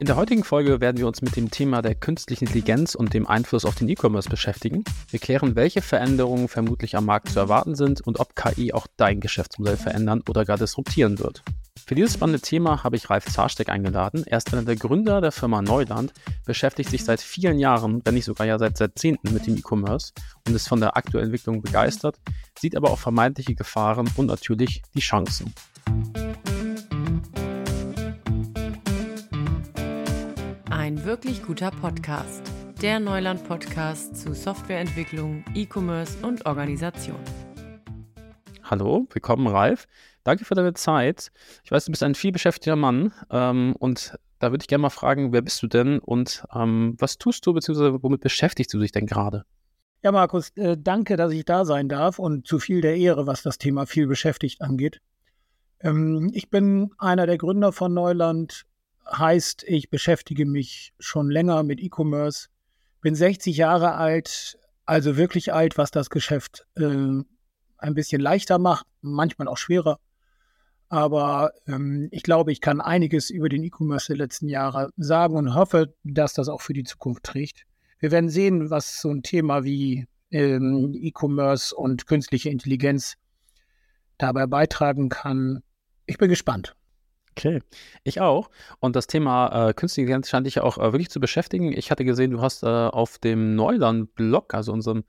In der heutigen Folge werden wir uns mit dem Thema der künstlichen Intelligenz und dem Einfluss auf den E-Commerce beschäftigen. Wir klären, welche Veränderungen vermutlich am Markt zu erwarten sind und ob KI auch dein Geschäftsmodell verändern oder gar disruptieren wird. Für dieses spannende Thema habe ich Ralf Zarsteck eingeladen. Er ist einer der Gründer der Firma Neuland, beschäftigt sich seit vielen Jahren, wenn nicht sogar ja seit Jahrzehnten mit dem E-Commerce und ist von der aktuellen Entwicklung begeistert, sieht aber auch vermeintliche Gefahren und natürlich die Chancen. Ein wirklich guter Podcast. Der Neuland-Podcast zu Softwareentwicklung, E-Commerce und Organisation. Hallo, willkommen Ralf. Danke für deine Zeit. Ich weiß, du bist ein vielbeschäftigter Mann ähm, und da würde ich gerne mal fragen, wer bist du denn und ähm, was tust du bzw. womit beschäftigst du dich denn gerade? Ja, Markus, äh, danke, dass ich da sein darf und zu viel der Ehre, was das Thema viel beschäftigt angeht. Ähm, ich bin einer der Gründer von Neuland heißt, ich beschäftige mich schon länger mit E-Commerce, bin 60 Jahre alt, also wirklich alt, was das Geschäft äh, ein bisschen leichter macht, manchmal auch schwerer. Aber ähm, ich glaube, ich kann einiges über den E-Commerce der letzten Jahre sagen und hoffe, dass das auch für die Zukunft trägt. Wir werden sehen, was so ein Thema wie ähm, E-Commerce und künstliche Intelligenz dabei beitragen kann. Ich bin gespannt. Okay, ich auch. Und das Thema äh, Künstliche Intelligenz scheint dich auch äh, wirklich zu beschäftigen. Ich hatte gesehen, du hast äh, auf dem Neuland-Blog, also unserem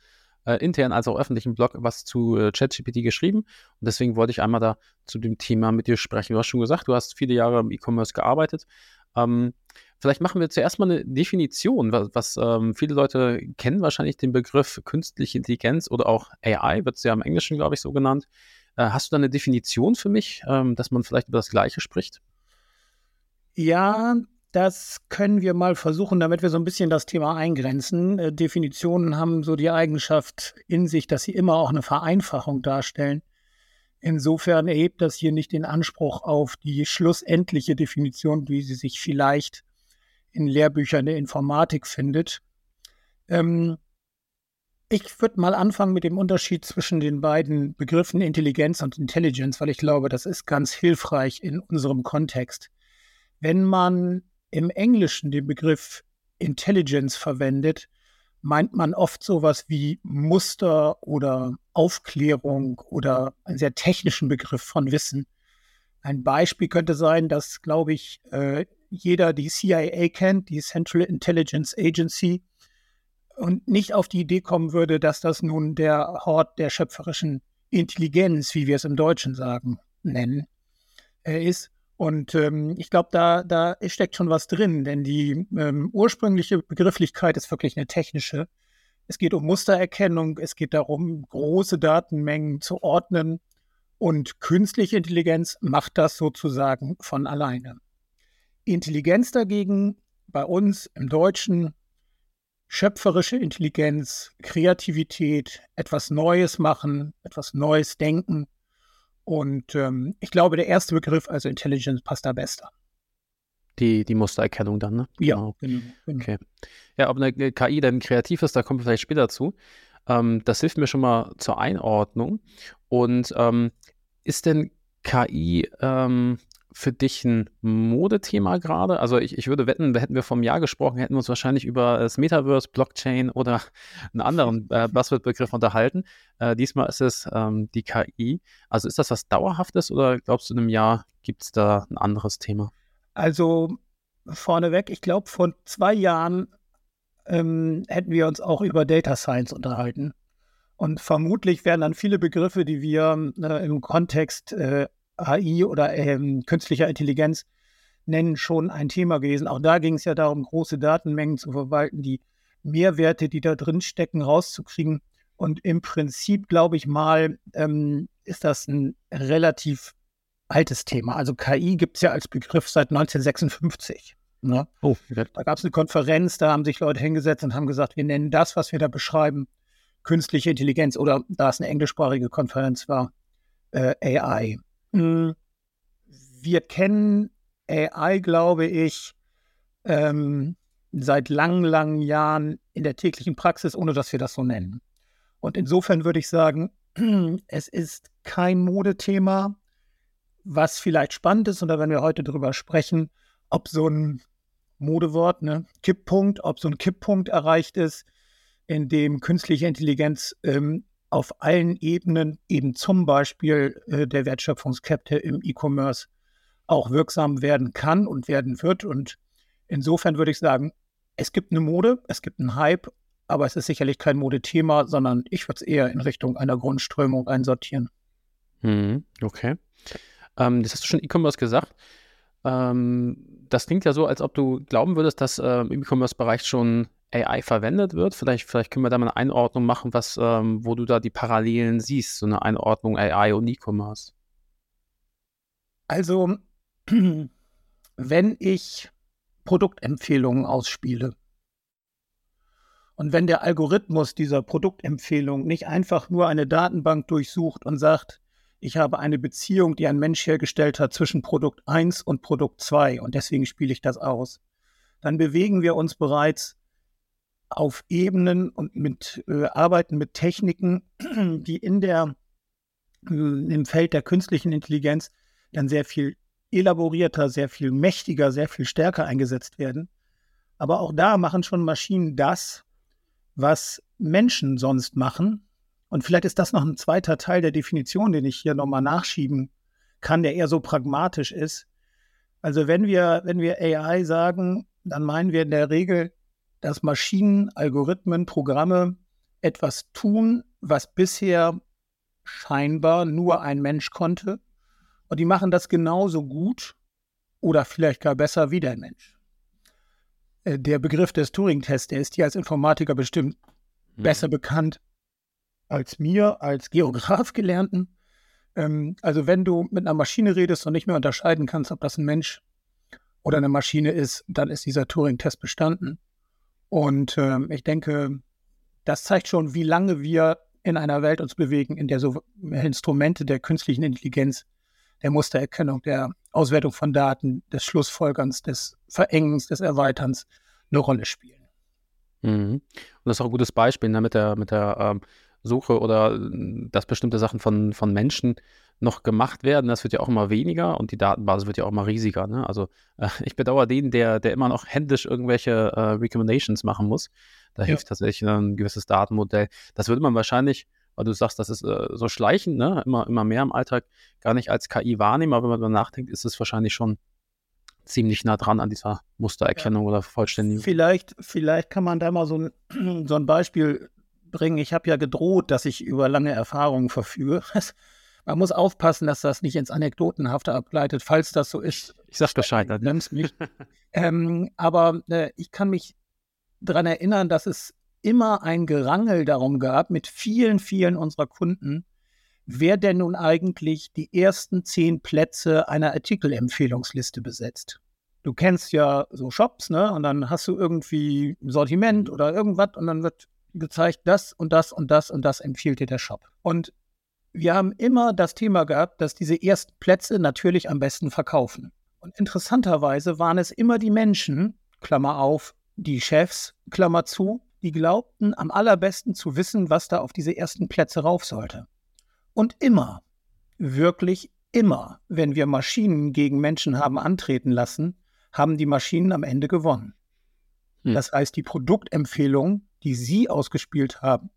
äh, internen als auch öffentlichen Blog, was zu äh, ChatGPT geschrieben. Und deswegen wollte ich einmal da zu dem Thema mit dir sprechen. Du hast schon gesagt, du hast viele Jahre im E-Commerce gearbeitet. Ähm, vielleicht machen wir zuerst mal eine Definition, was, was ähm, viele Leute kennen wahrscheinlich den Begriff künstliche Intelligenz oder auch AI, wird es ja im Englischen, glaube ich, so genannt. Äh, hast du da eine Definition für mich, ähm, dass man vielleicht über das Gleiche spricht? Ja, das können wir mal versuchen, damit wir so ein bisschen das Thema eingrenzen. Äh, Definitionen haben so die Eigenschaft in sich, dass sie immer auch eine Vereinfachung darstellen. Insofern erhebt das hier nicht den Anspruch auf die schlussendliche Definition, wie sie sich vielleicht in Lehrbüchern der Informatik findet. Ähm, ich würde mal anfangen mit dem Unterschied zwischen den beiden Begriffen Intelligenz und Intelligence, weil ich glaube, das ist ganz hilfreich in unserem Kontext. Wenn man im Englischen den Begriff Intelligence verwendet, meint man oft sowas wie Muster oder Aufklärung oder einen sehr technischen Begriff von Wissen. Ein Beispiel könnte sein, dass, glaube ich, äh, jeder die CIA kennt, die Central Intelligence Agency, und nicht auf die Idee kommen würde, dass das nun der Hort der schöpferischen Intelligenz, wie wir es im Deutschen sagen, nennen, äh, ist. Und ähm, ich glaube, da, da steckt schon was drin, denn die ähm, ursprüngliche Begrifflichkeit ist wirklich eine technische. Es geht um Mustererkennung, es geht darum, große Datenmengen zu ordnen und künstliche Intelligenz macht das sozusagen von alleine. Intelligenz dagegen bei uns im Deutschen schöpferische Intelligenz, Kreativität, etwas Neues machen, etwas Neues denken. Und ähm, ich glaube, der erste Begriff, also Intelligence, passt da besser. Die, die Mustererkennung dann, ne? Ja, genau. genau, genau. Okay. Ja, ob eine KI dann kreativ ist, da kommen wir vielleicht später zu. Ähm, das hilft mir schon mal zur Einordnung. Und ähm, ist denn KI ähm, für dich ein Modethema gerade? Also ich, ich würde wetten, hätten wir vom Jahr gesprochen, hätten wir uns wahrscheinlich über das Metaverse, Blockchain oder einen anderen äh, Buzzword-Begriff unterhalten. Äh, diesmal ist es ähm, die KI. Also ist das was Dauerhaftes oder glaubst du, in einem Jahr gibt es da ein anderes Thema? Also vorneweg, ich glaube, vor zwei Jahren ähm, hätten wir uns auch über Data Science unterhalten. Und vermutlich wären dann viele Begriffe, die wir äh, im Kontext äh, AI oder ähm, künstlicher Intelligenz nennen, schon ein Thema gewesen. Auch da ging es ja darum, große Datenmengen zu verwalten, die Mehrwerte, die da drin stecken, rauszukriegen. Und im Prinzip, glaube ich mal, ähm, ist das ein relativ altes Thema. Also KI gibt es ja als Begriff seit 1956. Ne? Oh, da gab es eine Konferenz, da haben sich Leute hingesetzt und haben gesagt, wir nennen das, was wir da beschreiben, künstliche Intelligenz oder da es eine englischsprachige Konferenz war, äh, AI. Hm, wir kennen AI, glaube ich, ähm, seit langen, langen Jahren in der täglichen Praxis, ohne dass wir das so nennen. Und insofern würde ich sagen, es ist kein Modethema, was vielleicht spannend ist, oder wenn wir heute darüber sprechen, ob so ein Modewort, ne? Kipppunkt, ob so ein Kipppunkt erreicht ist, in dem künstliche Intelligenz ähm, auf allen Ebenen, eben zum Beispiel äh, der Wertschöpfungskette im E-Commerce, auch wirksam werden kann und werden wird. Und insofern würde ich sagen, es gibt eine Mode, es gibt einen Hype, aber es ist sicherlich kein Modethema, sondern ich würde es eher in Richtung einer Grundströmung einsortieren. Hm, okay. Ähm, das hast du schon E-Commerce gesagt. Ähm, das klingt ja so, als ob du glauben würdest, dass äh, im E-Commerce-Bereich schon AI verwendet wird. Vielleicht, vielleicht können wir da mal eine Einordnung machen, was, ähm, wo du da die Parallelen siehst, so eine Einordnung AI und E-Commerce. Also, wenn ich Produktempfehlungen ausspiele und wenn der Algorithmus dieser Produktempfehlung nicht einfach nur eine Datenbank durchsucht und sagt, ich habe eine Beziehung, die ein Mensch hergestellt hat zwischen Produkt 1 und Produkt 2 und deswegen spiele ich das aus, dann bewegen wir uns bereits auf Ebenen und mit äh, arbeiten mit Techniken, die in der äh, im Feld der künstlichen Intelligenz dann sehr viel elaborierter, sehr viel mächtiger, sehr viel stärker eingesetzt werden. Aber auch da machen schon Maschinen das, was Menschen sonst machen. Und vielleicht ist das noch ein zweiter Teil der Definition, den ich hier nochmal nachschieben kann, der eher so pragmatisch ist. Also wenn wir, wenn wir AI sagen, dann meinen wir in der Regel dass Maschinen, Algorithmen, Programme etwas tun, was bisher scheinbar nur ein Mensch konnte. Und die machen das genauso gut oder vielleicht gar besser wie der Mensch. Äh, der Begriff des Turing-Tests, der ist dir als Informatiker bestimmt mhm. besser bekannt als mir, als Geograf gelernten. Ähm, also wenn du mit einer Maschine redest und nicht mehr unterscheiden kannst, ob das ein Mensch oder eine Maschine ist, dann ist dieser Turing-Test bestanden. Und äh, ich denke, das zeigt schon, wie lange wir in einer Welt uns bewegen, in der so Instrumente der künstlichen Intelligenz, der Mustererkennung, der Auswertung von Daten, des Schlussfolgerns, des Verengens, des Erweiterns eine Rolle spielen. Mhm. Und das ist auch ein gutes Beispiel ne, mit der, mit der ähm, Suche oder dass bestimmte Sachen von, von Menschen noch gemacht werden. Das wird ja auch immer weniger und die Datenbasis wird ja auch immer riesiger. Ne? Also äh, ich bedauere den, der, der immer noch händisch irgendwelche äh, Recommendations machen muss. Da ja. hilft tatsächlich ein gewisses Datenmodell. Das würde man wahrscheinlich, weil du sagst, das ist äh, so schleichend, ne? immer, immer mehr im Alltag, gar nicht als KI wahrnehmen, aber wenn man darüber nachdenkt, ist es wahrscheinlich schon ziemlich nah dran an dieser Mustererkennung ja. oder Vollständigung. Vielleicht, vielleicht kann man da mal so ein, so ein Beispiel bringen. Ich habe ja gedroht, dass ich über lange Erfahrungen verfüge. Man muss aufpassen, dass das nicht ins Anekdotenhafte ableitet, falls das so ist. Ich sag Bescheid. Ne? Nimm's mich. ähm, aber äh, ich kann mich daran erinnern, dass es immer ein Gerangel darum gab mit vielen, vielen unserer Kunden, wer denn nun eigentlich die ersten zehn Plätze einer Artikelempfehlungsliste besetzt. Du kennst ja so Shops, ne? Und dann hast du irgendwie ein Sortiment oder irgendwas und dann wird gezeigt, das und das und das und das empfiehlt dir der Shop. Und wir haben immer das Thema gehabt, dass diese ersten Plätze natürlich am besten verkaufen. Und interessanterweise waren es immer die Menschen, Klammer auf, die Chefs, Klammer zu, die glaubten am allerbesten zu wissen, was da auf diese ersten Plätze rauf sollte. Und immer, wirklich immer, wenn wir Maschinen gegen Menschen haben antreten lassen, haben die Maschinen am Ende gewonnen. Hm. Das heißt, die Produktempfehlungen, die sie ausgespielt haben,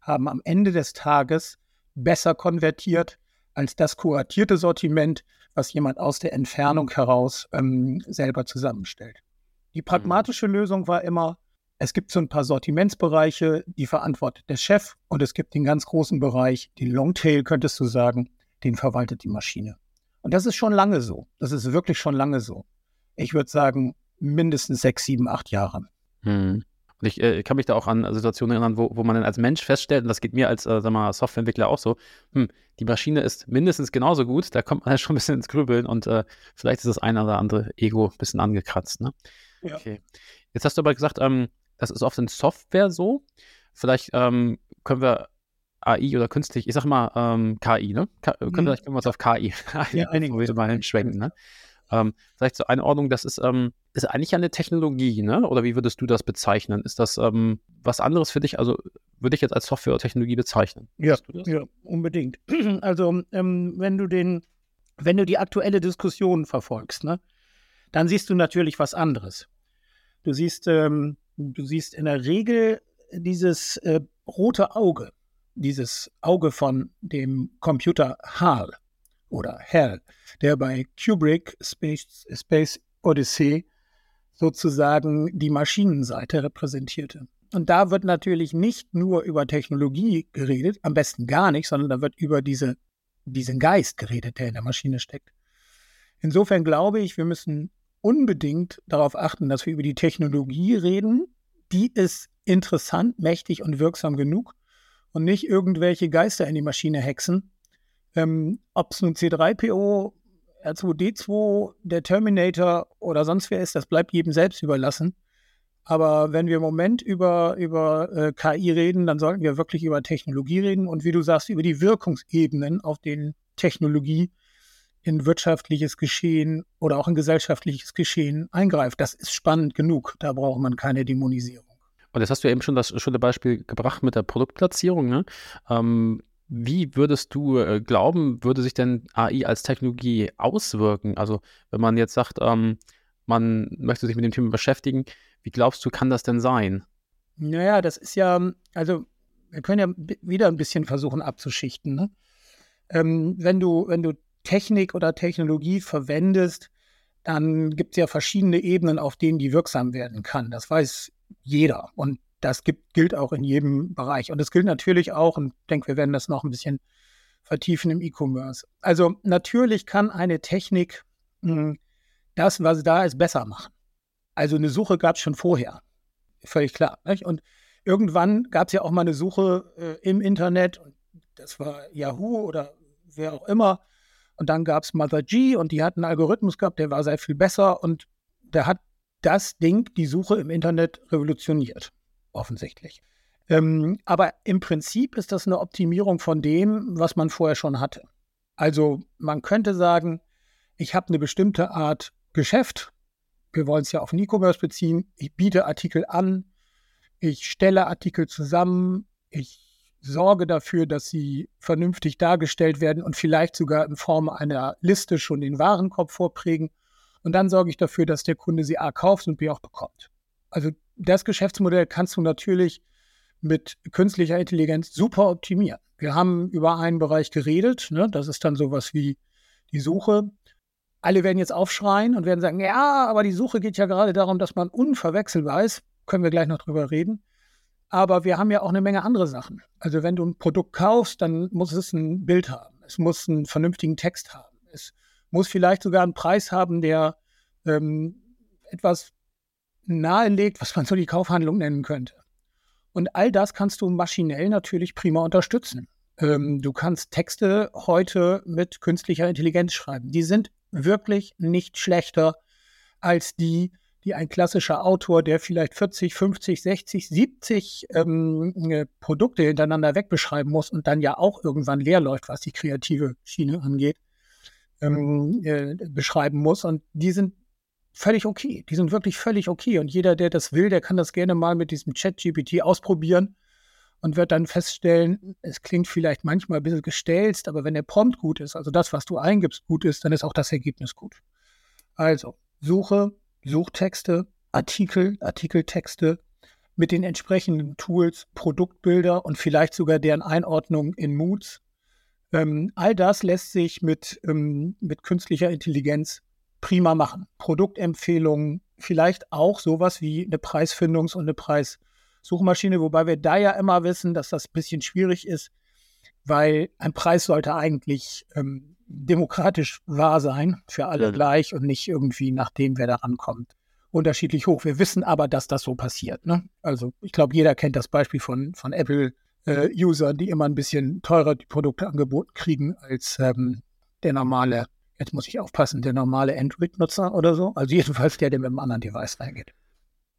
haben am Ende des Tages besser konvertiert als das kuratierte Sortiment, was jemand aus der Entfernung heraus ähm, selber zusammenstellt. Die pragmatische mhm. Lösung war immer, es gibt so ein paar Sortimentsbereiche, die verantwortet der Chef und es gibt den ganz großen Bereich, den Longtail könntest du sagen, den verwaltet die Maschine. Und das ist schon lange so. Das ist wirklich schon lange so. Ich würde sagen, mindestens sechs, sieben, acht Jahre. Hm. Und ich äh, kann mich da auch an Situationen erinnern, wo, wo man dann als Mensch feststellt, und das geht mir als äh, sag mal, Softwareentwickler auch so, hm, die Maschine ist mindestens genauso gut, da kommt man ja schon ein bisschen ins Grübeln und äh, vielleicht ist das eine oder andere Ego ein bisschen angekratzt. Ne? Ja. Okay. Jetzt hast du aber gesagt, ähm, das ist oft in Software so. Vielleicht ähm, können wir AI oder künstlich, ich sag mal ähm, KI, ne? K können, mhm. Vielleicht können wir uns auf KI ja, einigen, wir mal schwenken, ne? Ähm, vielleicht zur Einordnung, das ist, ähm, ist eigentlich eine Technologie, ne? Oder wie würdest du das bezeichnen? Ist das ähm, was anderes für dich? Also würde ich jetzt als Software oder Technologie bezeichnen? Ja, ja, unbedingt. Also ähm, wenn du den, wenn du die aktuelle Diskussion verfolgst, ne, dann siehst du natürlich was anderes. Du siehst, ähm, du siehst in der Regel dieses äh, rote Auge, dieses Auge von dem Computer HAL oder HAL, der bei Kubrick Space, Space Odyssey sozusagen die Maschinenseite repräsentierte. Und da wird natürlich nicht nur über Technologie geredet, am besten gar nicht, sondern da wird über diese, diesen Geist geredet, der in der Maschine steckt. Insofern glaube ich, wir müssen unbedingt darauf achten, dass wir über die Technologie reden. Die ist interessant, mächtig und wirksam genug und nicht irgendwelche Geister in die Maschine hexen. Ähm, Ob es nun C3PO, R2D2, der Terminator oder sonst wer ist, das bleibt jedem selbst überlassen. Aber wenn wir im Moment über, über äh, KI reden, dann sollten wir wirklich über Technologie reden und wie du sagst, über die Wirkungsebenen, auf denen Technologie in wirtschaftliches Geschehen oder auch in gesellschaftliches Geschehen eingreift. Das ist spannend genug. Da braucht man keine Dämonisierung. Und jetzt hast du ja eben schon das schöne Beispiel gebracht mit der Produktplatzierung. Ne? Ähm, wie würdest du äh, glauben, würde sich denn AI als Technologie auswirken? Also wenn man jetzt sagt, ähm, man möchte sich mit dem Thema beschäftigen, wie glaubst du, kann das denn sein? Naja, das ist ja, also wir können ja wieder ein bisschen versuchen abzuschichten. Ne? Ähm, wenn, du, wenn du Technik oder Technologie verwendest, dann gibt es ja verschiedene Ebenen, auf denen die wirksam werden kann. Das weiß jeder und das gibt, gilt auch in jedem Bereich. Und es gilt natürlich auch, und ich denke, wir werden das noch ein bisschen vertiefen im E-Commerce. Also natürlich kann eine Technik hm, das, was da ist, besser machen. Also eine Suche gab es schon vorher. Völlig klar. Nicht? Und irgendwann gab es ja auch mal eine Suche äh, im Internet, und das war Yahoo oder wer auch immer. Und dann gab es Mother G und die hat einen Algorithmus gehabt, der war sehr viel besser und der hat das Ding, die Suche im Internet, revolutioniert. Offensichtlich. Ähm, aber im Prinzip ist das eine Optimierung von dem, was man vorher schon hatte. Also man könnte sagen, ich habe eine bestimmte Art Geschäft, wir wollen es ja auf E-Commerce beziehen, ich biete Artikel an, ich stelle Artikel zusammen, ich sorge dafür, dass sie vernünftig dargestellt werden und vielleicht sogar in Form einer Liste schon den Warenkorb vorprägen. Und dann sorge ich dafür, dass der Kunde sie A kauft und B auch bekommt. Also das Geschäftsmodell kannst du natürlich mit künstlicher Intelligenz super optimieren. Wir haben über einen Bereich geredet, ne? das ist dann sowas wie die Suche alle werden jetzt aufschreien und werden sagen, ja, aber die Suche geht ja gerade darum, dass man unverwechselbar ist. Können wir gleich noch drüber reden. Aber wir haben ja auch eine Menge andere Sachen. Also wenn du ein Produkt kaufst, dann muss es ein Bild haben. Es muss einen vernünftigen Text haben. Es muss vielleicht sogar einen Preis haben, der ähm, etwas nahelegt, was man so die Kaufhandlung nennen könnte. Und all das kannst du maschinell natürlich prima unterstützen. Ähm, du kannst Texte heute mit künstlicher Intelligenz schreiben. Die sind wirklich nicht schlechter als die, die ein klassischer Autor, der vielleicht 40, 50, 60, 70 ähm, äh, Produkte hintereinander wegbeschreiben muss und dann ja auch irgendwann leer läuft, was die kreative Schiene angeht, ähm, äh, beschreiben muss. Und die sind völlig okay. Die sind wirklich völlig okay. Und jeder, der das will, der kann das gerne mal mit diesem Chat-GPT ausprobieren und wird dann feststellen, es klingt vielleicht manchmal ein bisschen gestelzt, aber wenn der Prompt gut ist, also das, was du eingibst, gut ist, dann ist auch das Ergebnis gut. Also Suche, Suchtexte, Artikel, Artikeltexte mit den entsprechenden Tools, Produktbilder und vielleicht sogar deren Einordnung in Moods. Ähm, all das lässt sich mit, ähm, mit künstlicher Intelligenz prima machen. Produktempfehlungen, vielleicht auch sowas wie eine Preisfindungs- und eine Preis- Suchmaschine, wobei wir da ja immer wissen, dass das ein bisschen schwierig ist, weil ein Preis sollte eigentlich ähm, demokratisch wahr sein, für alle ja. gleich und nicht irgendwie nachdem, wer da rankommt, unterschiedlich hoch. Wir wissen aber, dass das so passiert. Ne? Also ich glaube, jeder kennt das Beispiel von, von Apple-Usern, äh, die immer ein bisschen teurer die Produkte angeboten kriegen als ähm, der normale, jetzt muss ich aufpassen, der normale Android-Nutzer oder so. Also jedenfalls der, der mit einem anderen Device reingeht.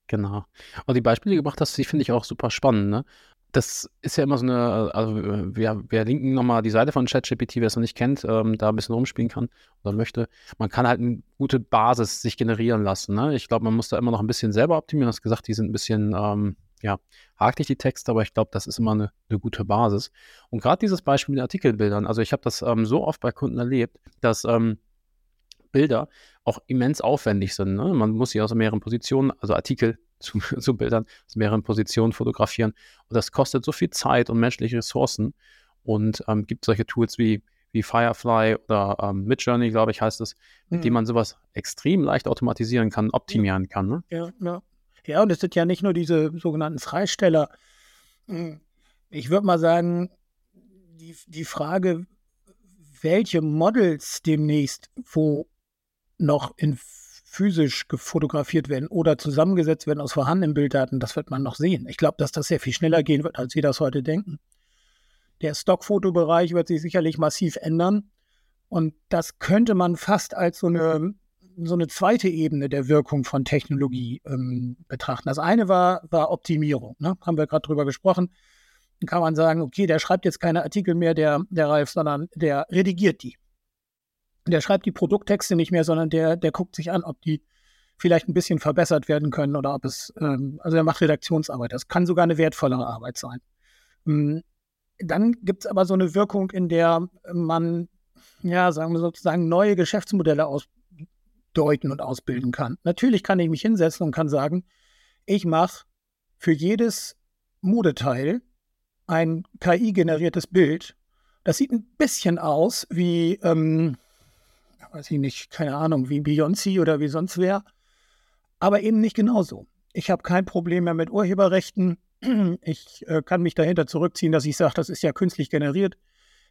Genau. Und die Beispiele, die du gebracht hast, die finde ich auch super spannend, ne? Das ist ja immer so eine, also wir, wir linken nochmal die Seite von ChatGPT, wer es noch nicht kennt, ähm, da ein bisschen rumspielen kann oder möchte. Man kann halt eine gute Basis sich generieren lassen. Ne? Ich glaube, man muss da immer noch ein bisschen selber optimieren. Du hast gesagt, die sind ein bisschen, ähm, ja, hakelig die Texte, aber ich glaube, das ist immer eine, eine gute Basis. Und gerade dieses Beispiel mit Artikelbildern, also ich habe das ähm, so oft bei Kunden erlebt, dass ähm, Bilder auch immens aufwendig sind. Ne? Man muss sie aus mehreren Positionen, also Artikel zu, zu Bildern, aus mehreren Positionen fotografieren. Und das kostet so viel Zeit und menschliche Ressourcen. Und ähm, gibt solche Tools wie, wie Firefly oder ähm, Midjourney, glaube ich, heißt es, mit mhm. denen man sowas extrem leicht automatisieren kann, optimieren kann. Ne? Ja, ja. Ja, und es sind ja nicht nur diese sogenannten Freisteller. Hm. Ich würde mal sagen, die, die Frage, welche Models demnächst wo noch in physisch gefotografiert werden oder zusammengesetzt werden aus vorhandenen Bilddaten, das wird man noch sehen. Ich glaube, dass das sehr viel schneller gehen wird, als wir das heute denken. Der Stockfotobereich wird sich sicherlich massiv ändern. Und das könnte man fast als so eine, so eine zweite Ebene der Wirkung von Technologie ähm, betrachten. Das eine war, war Optimierung, ne? haben wir gerade drüber gesprochen. Dann kann man sagen, okay, der schreibt jetzt keine Artikel mehr, der, der Ralf, sondern der redigiert die. Der schreibt die Produkttexte nicht mehr, sondern der, der guckt sich an, ob die vielleicht ein bisschen verbessert werden können oder ob es, ähm, also er macht Redaktionsarbeit. Das kann sogar eine wertvollere Arbeit sein. Ähm, dann gibt es aber so eine Wirkung, in der man, ja, sagen wir sozusagen, neue Geschäftsmodelle ausdeuten und ausbilden kann. Natürlich kann ich mich hinsetzen und kann sagen, ich mache für jedes Modeteil ein KI-generiertes Bild. Das sieht ein bisschen aus wie, ähm, weiß ich nicht, keine Ahnung, wie Beyoncé oder wie sonst wer, aber eben nicht genauso. Ich habe kein Problem mehr mit Urheberrechten. Ich äh, kann mich dahinter zurückziehen, dass ich sage, das ist ja künstlich generiert.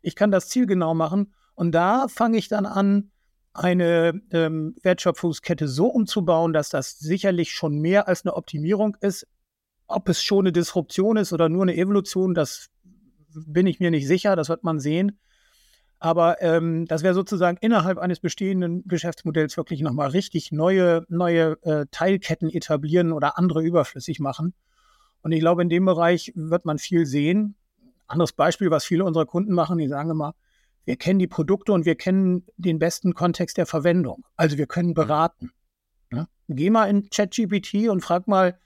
Ich kann das zielgenau machen und da fange ich dann an, eine ähm, Wertschöpfungskette so umzubauen, dass das sicherlich schon mehr als eine Optimierung ist, ob es schon eine Disruption ist oder nur eine Evolution, das bin ich mir nicht sicher, das wird man sehen. Aber ähm, das wäre sozusagen innerhalb eines bestehenden Geschäftsmodells wirklich nochmal richtig neue, neue äh, Teilketten etablieren oder andere überflüssig machen. Und ich glaube, in dem Bereich wird man viel sehen. Anderes Beispiel, was viele unserer Kunden machen, die sagen immer, wir kennen die Produkte und wir kennen den besten Kontext der Verwendung. Also wir können beraten. Ja? Geh mal in ChatGPT und frag mal,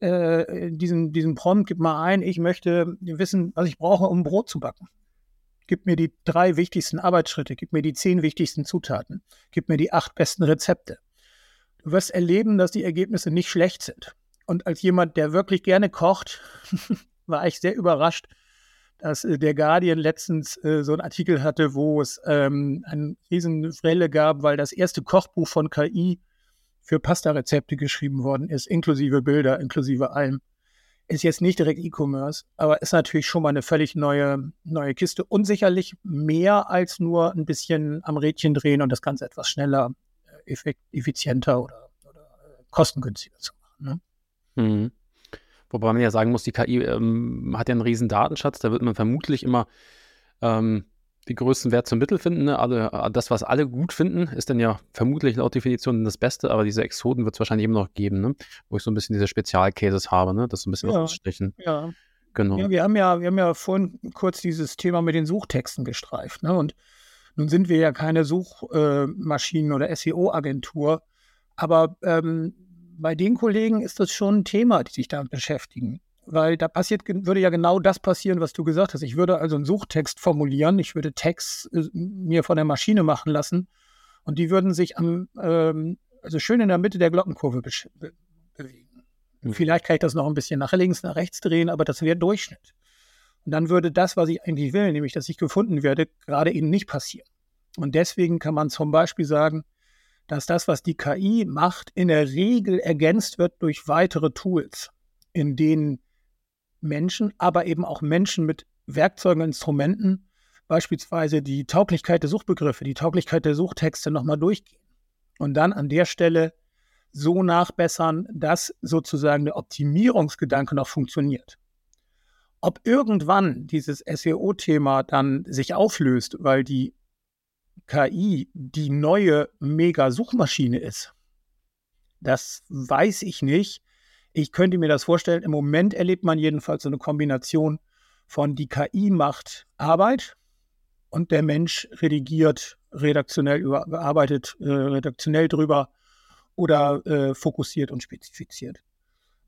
äh, diesen, diesen Prompt, gib mal ein, ich möchte wissen, was ich brauche, um Brot zu backen. Gib mir die drei wichtigsten Arbeitsschritte, gib mir die zehn wichtigsten Zutaten, gib mir die acht besten Rezepte. Du wirst erleben, dass die Ergebnisse nicht schlecht sind. Und als jemand, der wirklich gerne kocht, war ich sehr überrascht, dass äh, der Guardian letztens äh, so einen Artikel hatte, wo es ähm, eine riesen Welle gab, weil das erste Kochbuch von KI für Pasta-Rezepte geschrieben worden ist, inklusive Bilder, inklusive allem. Ist jetzt nicht direkt E-Commerce, aber ist natürlich schon mal eine völlig neue, neue Kiste und sicherlich mehr als nur ein bisschen am Rädchen drehen und das Ganze etwas schneller, äh, effizienter oder, oder äh, kostengünstiger zu machen. Ne? Mhm. Wobei man ja sagen muss, die KI ähm, hat ja einen riesen Datenschatz, da wird man vermutlich immer ähm, die größten Wert zum Mittel finden. Ne? Alle, äh, das, was alle gut finden, ist dann ja vermutlich laut Definition das Beste, aber diese Exoden wird es wahrscheinlich immer noch geben, ne? wo ich so ein bisschen diese Spezialcases habe, ne? das so ein bisschen ja, rausstechen. Ja. Genau. Ja, wir, haben ja, wir haben ja vorhin kurz dieses Thema mit den Suchtexten gestreift. Ne? Und nun sind wir ja keine Suchmaschinen- äh, oder SEO-Agentur, aber ähm, bei den Kollegen ist das schon ein Thema, die sich damit beschäftigen weil da passiert, würde ja genau das passieren, was du gesagt hast. Ich würde also einen Suchtext formulieren, ich würde Text äh, mir von der Maschine machen lassen und die würden sich am, ähm, also schön in der Mitte der Glockenkurve be be bewegen. Mhm. Vielleicht kann ich das noch ein bisschen nach links, nach rechts drehen, aber das wäre Durchschnitt. Und dann würde das, was ich eigentlich will, nämlich dass ich gefunden werde, gerade eben nicht passieren. Und deswegen kann man zum Beispiel sagen, dass das, was die KI macht, in der Regel ergänzt wird durch weitere Tools, in denen Menschen, aber eben auch Menschen mit Werkzeugen und Instrumenten, beispielsweise die Tauglichkeit der Suchbegriffe, die Tauglichkeit der Suchtexte nochmal durchgehen. Und dann an der Stelle so nachbessern, dass sozusagen der Optimierungsgedanke noch funktioniert. Ob irgendwann dieses SEO-Thema dann sich auflöst, weil die KI die neue Mega-Suchmaschine ist, das weiß ich nicht. Ich könnte mir das vorstellen, im Moment erlebt man jedenfalls so eine Kombination von die KI macht Arbeit und der Mensch redigiert, redaktionell überarbeitet, äh, redaktionell drüber oder äh, fokussiert und spezifiziert.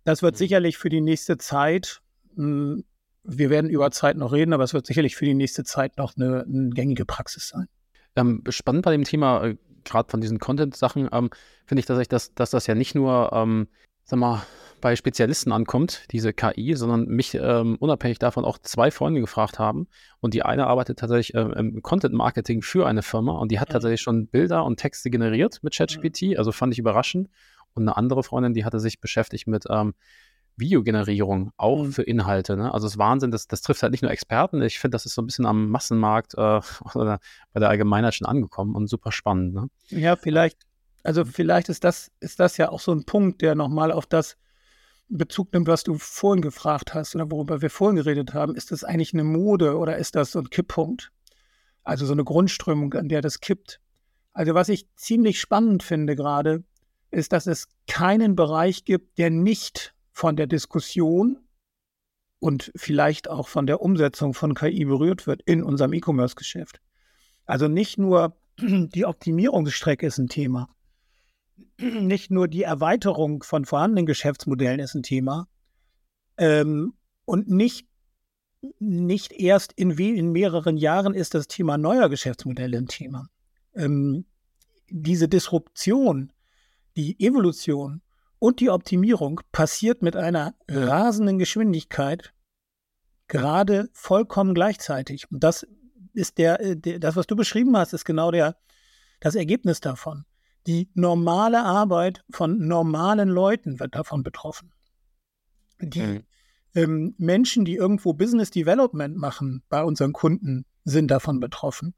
Das wird mhm. sicherlich für die nächste Zeit, mh, hm, wir werden über Zeit noch reden, aber es wird sicherlich für die nächste Zeit noch eine, eine gängige Praxis sein. Ähm, spannend bei dem Thema äh, gerade von diesen Content-Sachen, ähm, finde ich tatsächlich, dass, dass das ja nicht nur, ähm, sag mal, bei Spezialisten ankommt, diese KI, sondern mich ähm, unabhängig davon auch zwei Freunde gefragt haben. Und die eine arbeitet tatsächlich ähm, im Content-Marketing für eine Firma und die hat mhm. tatsächlich schon Bilder und Texte generiert mit ChatGPT. Mhm. Also fand ich überraschend. Und eine andere Freundin, die hatte sich beschäftigt mit ähm, Videogenerierung, auch mhm. für Inhalte. Ne? Also es ist Wahnsinn, das, das trifft halt nicht nur Experten. Ich finde, das ist so ein bisschen am Massenmarkt äh, oder bei der Allgemeinheit schon angekommen und super spannend. Ne? Ja, vielleicht, also vielleicht ist das, ist das ja auch so ein Punkt, der nochmal auf das Bezug nimmt, was du vorhin gefragt hast oder worüber wir vorhin geredet haben. Ist das eigentlich eine Mode oder ist das so ein Kipppunkt? Also so eine Grundströmung, an der das kippt. Also was ich ziemlich spannend finde gerade, ist, dass es keinen Bereich gibt, der nicht von der Diskussion und vielleicht auch von der Umsetzung von KI berührt wird in unserem E-Commerce-Geschäft. Also nicht nur die Optimierungsstrecke ist ein Thema, nicht nur die Erweiterung von vorhandenen Geschäftsmodellen ist ein Thema ähm, und nicht, nicht erst in, in mehreren Jahren ist das Thema neuer Geschäftsmodelle ein Thema. Ähm, diese Disruption, die Evolution und die Optimierung passiert mit einer rasenden Geschwindigkeit gerade vollkommen gleichzeitig. Und das ist der, äh, der, das, was du beschrieben hast, ist genau der, das Ergebnis davon. Die normale Arbeit von normalen Leuten wird davon betroffen. Die mhm. ähm, Menschen, die irgendwo Business Development machen bei unseren Kunden, sind davon betroffen.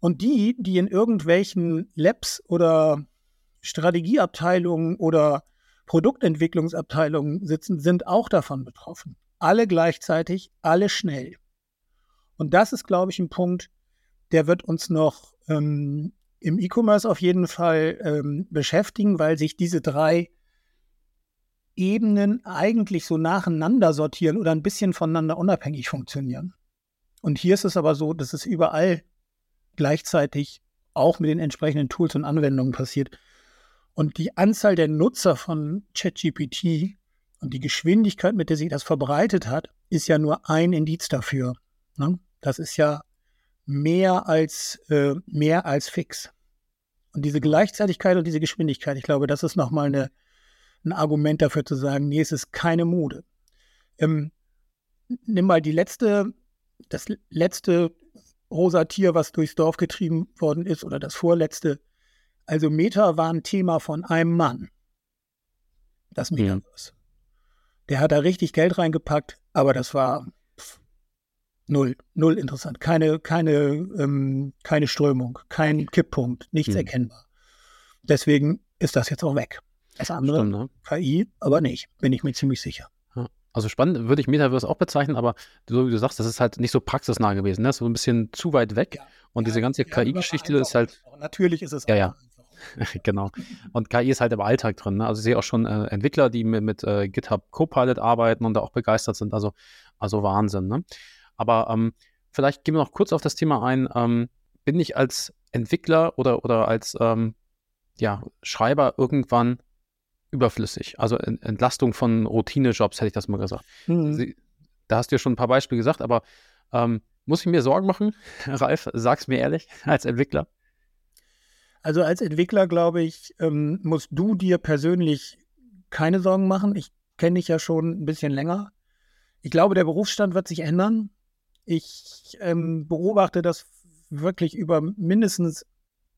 Und die, die in irgendwelchen Labs oder Strategieabteilungen oder Produktentwicklungsabteilungen sitzen, sind auch davon betroffen. Alle gleichzeitig, alle schnell. Und das ist, glaube ich, ein Punkt, der wird uns noch ähm, im E-Commerce auf jeden Fall ähm, beschäftigen, weil sich diese drei Ebenen eigentlich so nacheinander sortieren oder ein bisschen voneinander unabhängig funktionieren. Und hier ist es aber so, dass es überall gleichzeitig auch mit den entsprechenden Tools und Anwendungen passiert. Und die Anzahl der Nutzer von ChatGPT und die Geschwindigkeit, mit der sich das verbreitet hat, ist ja nur ein Indiz dafür. Ne? Das ist ja mehr als, äh, mehr als fix. Und diese Gleichzeitigkeit und diese Geschwindigkeit, ich glaube, das ist nochmal eine, ein Argument dafür zu sagen, nee, es ist keine Mode. Ähm, nimm mal die letzte, das letzte rosa Tier, was durchs Dorf getrieben worden ist, oder das vorletzte, also Meta war ein Thema von einem Mann. Das Metaverse. Ja. Der hat da richtig Geld reingepackt, aber das war pff, null, null interessant. Keine, keine, ähm, keine Strömung, kein Kipppunkt, nichts hm. erkennbar. Deswegen ist das jetzt auch weg. Das andere Stimmt, ne? KI, aber nicht, bin ich mir ziemlich sicher. Also spannend würde ich Metaverse auch bezeichnen, aber so wie du sagst, das ist halt nicht so praxisnah gewesen, ne? so ein bisschen zu weit weg. Ja. Und ja, diese ganze KI-Geschichte ist halt. Natürlich ist es. Ja, ja. genau. Und KI ist halt im Alltag drin. Ne? Also ich sehe auch schon äh, Entwickler, die mit, mit äh, GitHub Copilot arbeiten und da auch begeistert sind. Also, also Wahnsinn. Ne? Aber ähm, vielleicht gehen wir noch kurz auf das Thema ein. Ähm, bin ich als Entwickler oder, oder als ähm, ja, Schreiber irgendwann überflüssig? Also Entlastung von Routinejobs, hätte ich das mal gesagt. Mhm. Sie, da hast du ja schon ein paar Beispiele gesagt, aber ähm, muss ich mir Sorgen machen, Ralf? Sag's mir ehrlich, als Entwickler. Also als Entwickler, glaube ich, ähm, musst du dir persönlich keine Sorgen machen. Ich kenne dich ja schon ein bisschen länger. Ich glaube, der Berufsstand wird sich ändern. Ich ähm, beobachte das wirklich über mindestens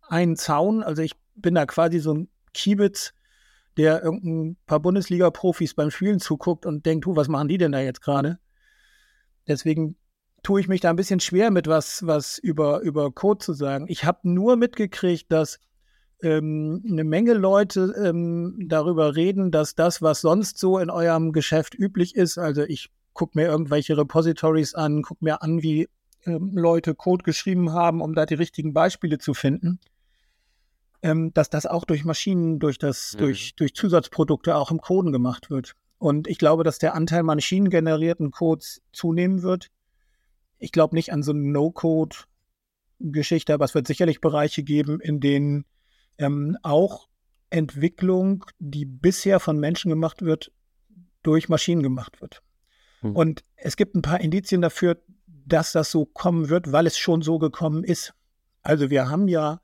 einen Zaun. Also ich bin da quasi so ein Kiebitz, der irgendein paar Bundesliga-Profis beim Spielen zuguckt und denkt, was machen die denn da jetzt gerade? Deswegen tue ich mich da ein bisschen schwer mit was, was über, über Code zu sagen. Ich habe nur mitgekriegt, dass ähm, eine Menge Leute ähm, darüber reden, dass das, was sonst so in eurem Geschäft üblich ist, also ich gucke mir irgendwelche Repositories an, gucke mir an, wie ähm, Leute Code geschrieben haben, um da die richtigen Beispiele zu finden, ähm, dass das auch durch Maschinen, durch das, mhm. durch, durch Zusatzprodukte auch im Coden gemacht wird. Und ich glaube, dass der Anteil maschinengenerierten Codes zunehmen wird ich glaube nicht an so eine No-Code-Geschichte, aber es wird sicherlich Bereiche geben, in denen ähm, auch Entwicklung, die bisher von Menschen gemacht wird, durch Maschinen gemacht wird. Hm. Und es gibt ein paar Indizien dafür, dass das so kommen wird, weil es schon so gekommen ist. Also wir haben ja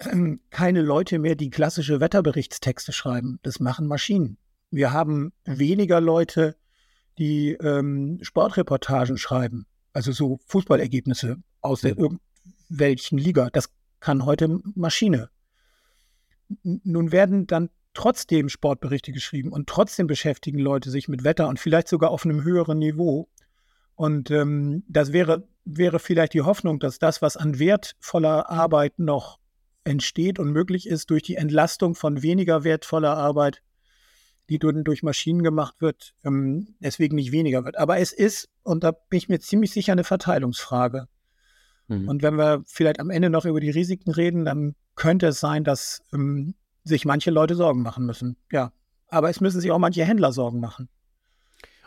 ähm, keine Leute mehr, die klassische Wetterberichtstexte schreiben. Das machen Maschinen. Wir haben weniger Leute, die ähm, Sportreportagen schreiben, also so Fußballergebnisse aus der irgendwelchen Liga. Das kann heute Maschine. Nun werden dann trotzdem Sportberichte geschrieben und trotzdem beschäftigen Leute sich mit Wetter und vielleicht sogar auf einem höheren Niveau. Und ähm, das wäre, wäre vielleicht die Hoffnung, dass das, was an wertvoller Arbeit noch entsteht und möglich ist, durch die Entlastung von weniger wertvoller Arbeit die durch Maschinen gemacht wird, ähm, deswegen nicht weniger wird. Aber es ist, und da bin ich mir ziemlich sicher, eine Verteilungsfrage. Mhm. Und wenn wir vielleicht am Ende noch über die Risiken reden, dann könnte es sein, dass ähm, sich manche Leute Sorgen machen müssen. Ja. Aber es müssen sich auch manche Händler Sorgen machen.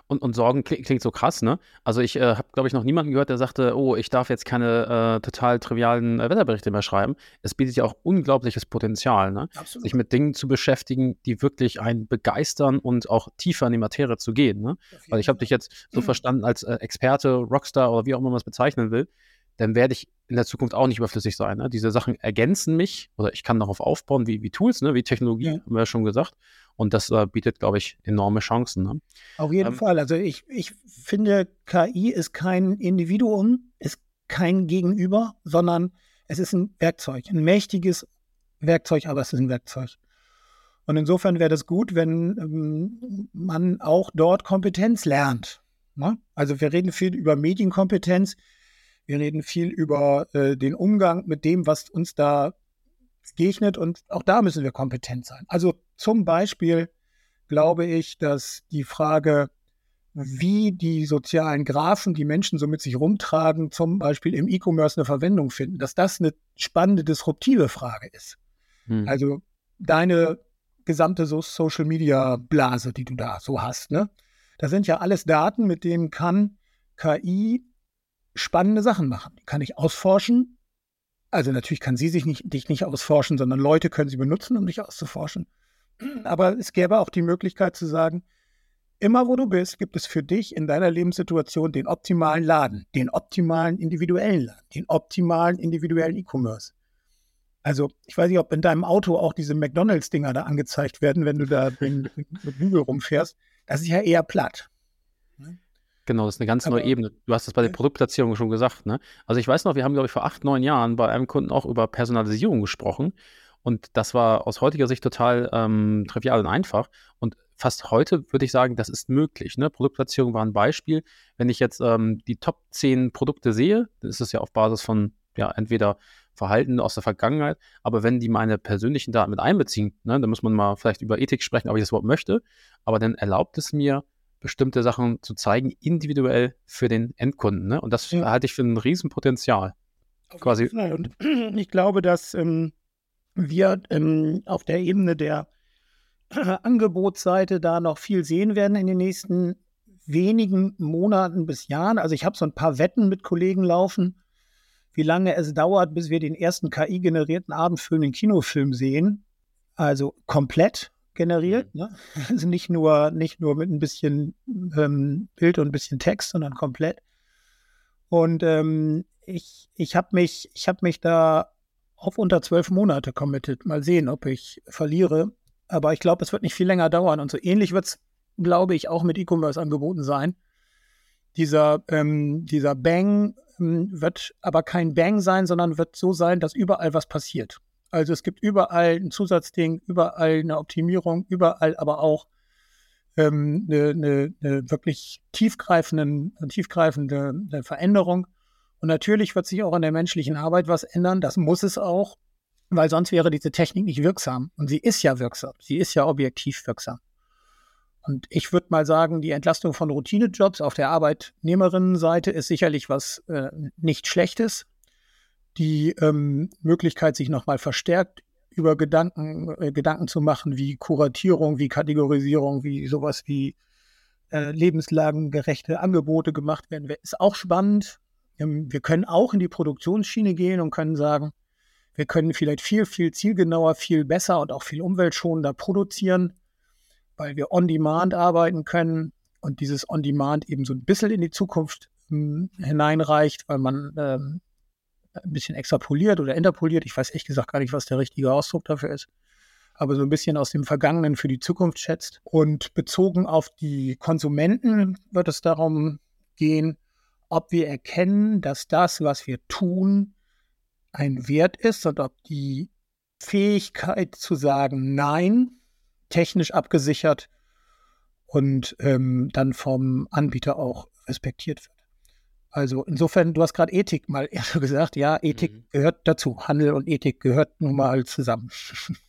Und, und Sorgen klingt, klingt so krass, ne? Also ich äh, habe, glaube ich, noch niemanden gehört, der sagte, oh, ich darf jetzt keine äh, total trivialen äh, Wetterberichte mehr schreiben. Es bietet ja auch unglaubliches Potenzial, ne? Absolut. Sich mit Dingen zu beschäftigen, die wirklich einen begeistern und auch tiefer in die Materie zu gehen, ne? Weil ich habe dich jetzt so mhm. verstanden als äh, Experte, Rockstar oder wie auch immer man es bezeichnen will dann werde ich in der Zukunft auch nicht überflüssig sein. Ne? Diese Sachen ergänzen mich oder ich kann darauf aufbauen, wie, wie Tools, ne? wie Technologie, ja. haben wir ja schon gesagt. Und das äh, bietet, glaube ich, enorme Chancen. Ne? Auf jeden ähm, Fall. Also ich, ich finde, KI ist kein Individuum, ist kein Gegenüber, sondern es ist ein Werkzeug, ein mächtiges Werkzeug, aber es ist ein Werkzeug. Und insofern wäre das gut, wenn ähm, man auch dort Kompetenz lernt. Ne? Also wir reden viel über Medienkompetenz. Wir reden viel über äh, den Umgang mit dem, was uns da begegnet und auch da müssen wir kompetent sein. Also zum Beispiel glaube ich, dass die Frage, wie die sozialen Graphen, die Menschen so mit sich rumtragen, zum Beispiel im E-Commerce eine Verwendung finden, dass das eine spannende, disruptive Frage ist. Hm. Also deine gesamte so Social Media Blase, die du da so hast, ne? Das sind ja alles Daten, mit denen kann KI spannende Sachen machen. Die kann ich ausforschen. Also natürlich kann sie sich nicht, dich nicht ausforschen, sondern Leute können sie benutzen, um dich auszuforschen. Aber es gäbe auch die Möglichkeit zu sagen, immer wo du bist, gibt es für dich in deiner Lebenssituation den optimalen Laden, den optimalen individuellen Laden, den optimalen individuellen E-Commerce. Also ich weiß nicht, ob in deinem Auto auch diese McDonalds-Dinger da angezeigt werden, wenn du da mit Google rumfährst. Das ist ja eher platt. Genau, das ist eine ganz neue Ebene. Du hast das bei der Produktplatzierung schon gesagt, ne? Also ich weiß noch, wir haben, glaube ich, vor acht, neun Jahren bei einem Kunden auch über Personalisierung gesprochen. Und das war aus heutiger Sicht total ähm, trivial und einfach. Und fast heute würde ich sagen, das ist möglich. Ne? Produktplatzierung war ein Beispiel. Wenn ich jetzt ähm, die Top 10 Produkte sehe, dann ist es ja auf Basis von ja, entweder Verhalten aus der Vergangenheit, aber wenn die meine persönlichen Daten mit einbeziehen, ne, dann muss man mal vielleicht über Ethik sprechen, ob ich das überhaupt möchte, aber dann erlaubt es mir, bestimmte Sachen zu zeigen, individuell für den Endkunden. Ne? Und das ja. halte ich für ein Riesenpotenzial. quasi. Und ich glaube, dass ähm, wir ähm, auf der Ebene der Angebotsseite da noch viel sehen werden in den nächsten wenigen Monaten bis Jahren. Also ich habe so ein paar Wetten mit Kollegen laufen, wie lange es dauert, bis wir den ersten KI-generierten abendfüllenden Kinofilm sehen. Also komplett generiert. Mhm. Ne? Also nicht nur, nicht nur mit ein bisschen ähm, Bild und ein bisschen Text, sondern komplett. Und ähm, ich, ich habe mich, hab mich da auf unter zwölf Monate committed. Mal sehen, ob ich verliere. Aber ich glaube, es wird nicht viel länger dauern. Und so ähnlich wird es, glaube ich, auch mit E-Commerce-Angeboten sein. Dieser, ähm, dieser Bang ähm, wird aber kein Bang sein, sondern wird so sein, dass überall was passiert. Also es gibt überall ein Zusatzding, überall eine Optimierung, überall aber auch ähm, eine, eine, eine, wirklich tiefgreifende, tiefgreifende Veränderung. Und natürlich wird sich auch an der menschlichen Arbeit was ändern. Das muss es auch, weil sonst wäre diese Technik nicht wirksam. Und sie ist ja wirksam. Sie ist ja objektiv wirksam. Und ich würde mal sagen, die Entlastung von Routinejobs auf der Arbeitnehmerinnenseite ist sicherlich was äh, nicht Schlechtes die ähm, Möglichkeit, sich nochmal verstärkt über Gedanken, äh, Gedanken zu machen, wie Kuratierung, wie Kategorisierung, wie sowas wie äh, lebenslagengerechte Angebote gemacht werden, ist auch spannend. Ähm, wir können auch in die Produktionsschiene gehen und können sagen, wir können vielleicht viel, viel zielgenauer, viel besser und auch viel umweltschonender produzieren, weil wir on-demand arbeiten können und dieses on-demand eben so ein bisschen in die Zukunft ähm, hineinreicht, weil man ähm, ein bisschen extrapoliert oder interpoliert. Ich weiß ehrlich gesagt gar nicht, was der richtige Ausdruck dafür ist. Aber so ein bisschen aus dem Vergangenen für die Zukunft schätzt. Und bezogen auf die Konsumenten wird es darum gehen, ob wir erkennen, dass das, was wir tun, ein Wert ist und ob die Fähigkeit zu sagen Nein technisch abgesichert und ähm, dann vom Anbieter auch respektiert wird. Also insofern, du hast gerade Ethik mal gesagt, ja, Ethik mhm. gehört dazu. Handel und Ethik gehört nun mal zusammen.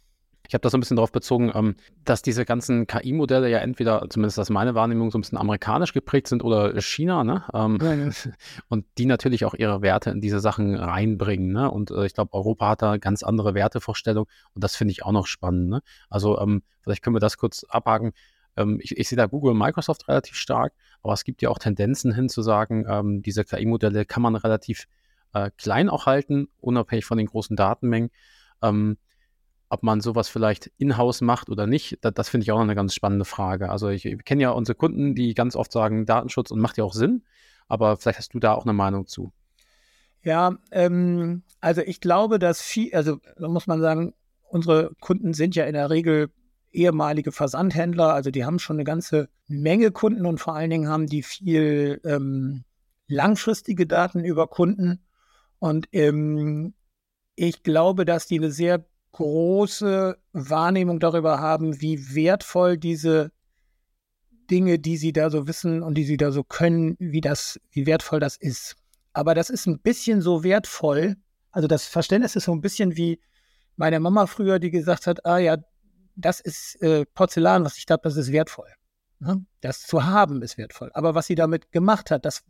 Ich habe das so ein bisschen darauf bezogen, ähm, dass diese ganzen KI-Modelle ja entweder, zumindest aus meiner Wahrnehmung, so ein bisschen amerikanisch geprägt sind oder China, ne? Ähm, ja, ja. Und die natürlich auch ihre Werte in diese Sachen reinbringen, ne? Und äh, ich glaube, Europa hat da ganz andere Wertevorstellungen und das finde ich auch noch spannend, ne? Also ähm, vielleicht können wir das kurz abhaken. Ähm, ich, ich sehe da Google und Microsoft relativ stark, aber es gibt ja auch Tendenzen hin zu sagen, ähm, diese KI-Modelle kann man relativ äh, klein auch halten, unabhängig von den großen Datenmengen. Ähm, ob man sowas vielleicht in-house macht oder nicht, das, das finde ich auch noch eine ganz spannende Frage. Also ich, ich kenne ja unsere Kunden, die ganz oft sagen, Datenschutz und macht ja auch Sinn, aber vielleicht hast du da auch eine Meinung zu. Ja, ähm, also ich glaube, dass viel, also da muss man sagen, unsere Kunden sind ja in der Regel ehemalige Versandhändler, also die haben schon eine ganze Menge Kunden und vor allen Dingen haben die viel ähm, langfristige Daten über Kunden. Und ähm, ich glaube, dass die eine sehr große Wahrnehmung darüber haben, wie wertvoll diese Dinge, die sie da so wissen und die sie da so können, wie das, wie wertvoll das ist. Aber das ist ein bisschen so wertvoll. Also das Verständnis ist so ein bisschen wie meine Mama früher, die gesagt hat, ah ja, das ist äh, Porzellan, was ich glaube, das ist wertvoll. Ne? Das zu haben ist wertvoll. Aber was sie damit gemacht hat, das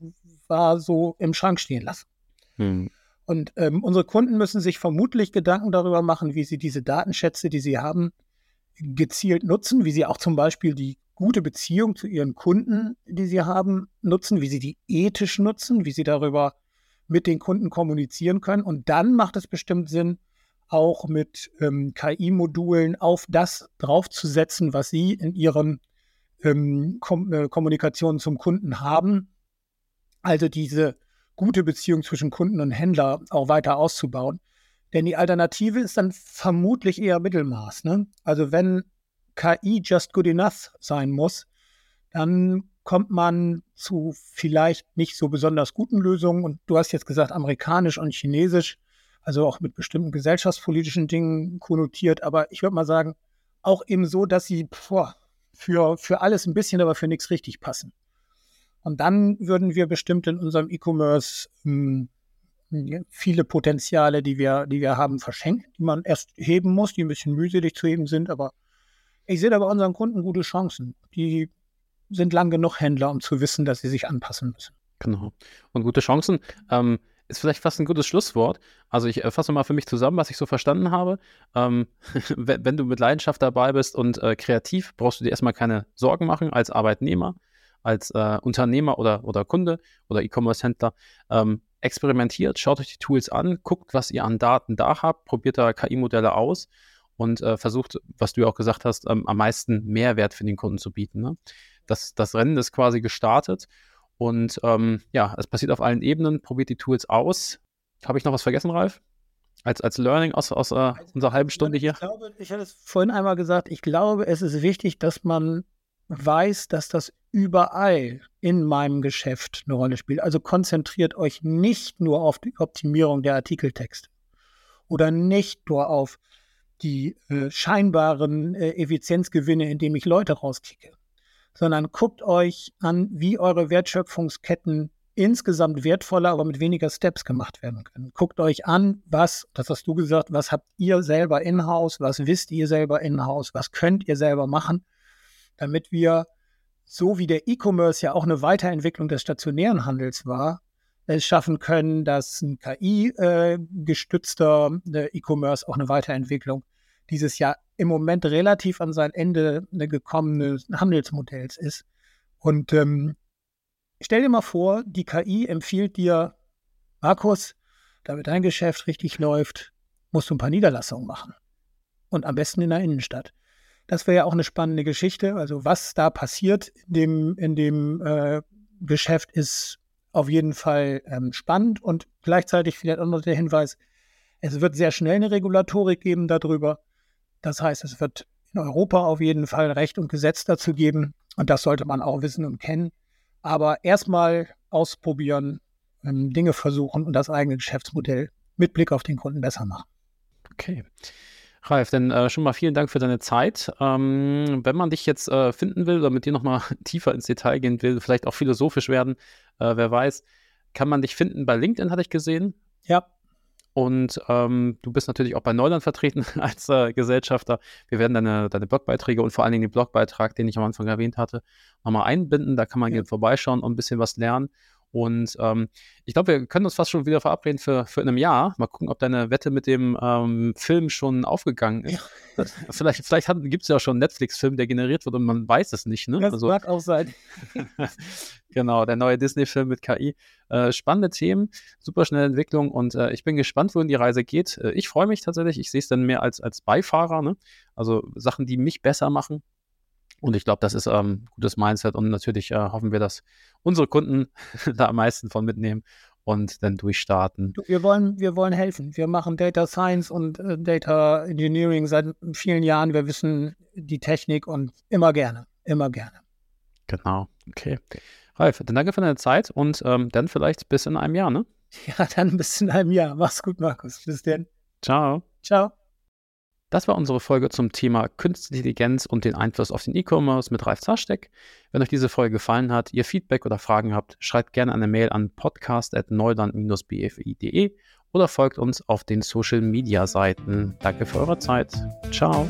war so im Schrank stehen lassen. Hm. Und ähm, unsere Kunden müssen sich vermutlich Gedanken darüber machen, wie sie diese Datenschätze, die sie haben, gezielt nutzen, wie sie auch zum Beispiel die gute Beziehung zu ihren Kunden, die sie haben, nutzen, wie sie die ethisch nutzen, wie sie darüber mit den Kunden kommunizieren können. Und dann macht es bestimmt Sinn, auch mit ähm, KI-Modulen auf das draufzusetzen, was sie in ihren ähm, Kom äh, Kommunikationen zum Kunden haben. Also diese gute Beziehung zwischen Kunden und Händler auch weiter auszubauen. Denn die Alternative ist dann vermutlich eher Mittelmaß. Ne? Also wenn KI just good enough sein muss, dann kommt man zu vielleicht nicht so besonders guten Lösungen. Und du hast jetzt gesagt, amerikanisch und chinesisch, also auch mit bestimmten gesellschaftspolitischen Dingen konnotiert. Aber ich würde mal sagen, auch eben so, dass sie boah, für, für alles ein bisschen, aber für nichts richtig passen. Und dann würden wir bestimmt in unserem E-Commerce hm, viele Potenziale, die wir, die wir haben, verschenken, die man erst heben muss, die ein bisschen mühselig zu heben sind. Aber ich sehe da bei unseren Kunden gute Chancen. Die sind lang genug Händler, um zu wissen, dass sie sich anpassen müssen. Genau. Und gute Chancen ähm, ist vielleicht fast ein gutes Schlusswort. Also ich äh, fasse mal für mich zusammen, was ich so verstanden habe. Ähm, wenn, wenn, du mit Leidenschaft dabei bist und äh, kreativ, brauchst du dir erstmal keine Sorgen machen als Arbeitnehmer als äh, Unternehmer oder, oder Kunde oder E-Commerce-Händler, ähm, experimentiert, schaut euch die Tools an, guckt, was ihr an Daten da habt, probiert da KI-Modelle aus und äh, versucht, was du ja auch gesagt hast, ähm, am meisten Mehrwert für den Kunden zu bieten. Ne? Das, das Rennen ist quasi gestartet und ähm, ja, es passiert auf allen Ebenen, probiert die Tools aus. Habe ich noch was vergessen, Ralf? Als, als Learning aus, aus äh, unserer halben Stunde hier? Ich glaube, ich hatte es vorhin einmal gesagt, ich glaube, es ist wichtig, dass man weiß, dass das überall in meinem Geschäft eine Rolle spielt. Also konzentriert euch nicht nur auf die Optimierung der Artikeltexte oder nicht nur auf die äh, scheinbaren äh, Effizienzgewinne, indem ich Leute rauskicke, sondern guckt euch an, wie eure Wertschöpfungsketten insgesamt wertvoller, aber mit weniger Steps gemacht werden können. Guckt euch an, was, das hast du gesagt, was habt ihr selber in-house, was wisst ihr selber in-house, was könnt ihr selber machen damit wir, so wie der E-Commerce ja auch eine Weiterentwicklung des stationären Handels war, es schaffen können, dass ein KI-gestützter äh, E-Commerce auch eine Weiterentwicklung dieses Jahr im Moment relativ an sein Ende gekommenen Handelsmodells ist. Und ähm, stell dir mal vor, die KI empfiehlt dir, Markus, damit dein Geschäft richtig läuft, musst du ein paar Niederlassungen machen. Und am besten in der Innenstadt. Das wäre ja auch eine spannende Geschichte. Also was da passiert in dem, in dem äh, Geschäft ist auf jeden Fall ähm, spannend und gleichzeitig vielleicht auch noch der Hinweis, es wird sehr schnell eine Regulatorik geben darüber. Das heißt, es wird in Europa auf jeden Fall Recht und Gesetz dazu geben und das sollte man auch wissen und kennen. Aber erstmal ausprobieren, ähm, Dinge versuchen und das eigene Geschäftsmodell mit Blick auf den Kunden besser machen. Okay. Ralf, dann äh, schon mal vielen Dank für deine Zeit. Ähm, wenn man dich jetzt äh, finden will oder mit dir nochmal tiefer ins Detail gehen will, vielleicht auch philosophisch werden, äh, wer weiß, kann man dich finden bei LinkedIn, hatte ich gesehen. Ja. Und ähm, du bist natürlich auch bei Neuland vertreten als äh, Gesellschafter. Wir werden deine, deine Blogbeiträge und vor allen Dingen den Blogbeitrag, den ich am Anfang erwähnt hatte, nochmal einbinden. Da kann man ja. vorbeischauen und ein bisschen was lernen. Und ähm, ich glaube, wir können uns fast schon wieder verabreden für, für in einem Jahr. Mal gucken, ob deine Wette mit dem ähm, Film schon aufgegangen ist. Ja. vielleicht vielleicht gibt es ja schon einen Netflix-Film, der generiert wird und man weiß es nicht. Ne? Das also, mag auch sein. genau, der neue Disney-Film mit KI. Äh, spannende Themen, super schnelle Entwicklung und äh, ich bin gespannt, wohin die Reise geht. Äh, ich freue mich tatsächlich. Ich sehe es dann mehr als, als Beifahrer. Ne? Also Sachen, die mich besser machen. Und ich glaube, das ist ähm, gutes Mindset und natürlich äh, hoffen wir, dass unsere Kunden da am meisten von mitnehmen und dann durchstarten. Wir wollen, wir wollen helfen. Wir machen Data Science und äh, Data Engineering seit vielen Jahren. Wir wissen die Technik und immer gerne, immer gerne. Genau, okay. Ralf, dann danke für deine Zeit und ähm, dann vielleicht bis in einem Jahr, ne? Ja, dann bis in einem Jahr. Mach's gut, Markus. Bis dann. Ciao. Ciao. Das war unsere Folge zum Thema Künstliche Intelligenz und den Einfluss auf den E-Commerce mit Ralf Zaschtek. Wenn euch diese Folge gefallen hat, ihr Feedback oder Fragen habt, schreibt gerne eine Mail an podcast.neuland-bfi.de oder folgt uns auf den Social Media Seiten. Danke für eure Zeit. Ciao.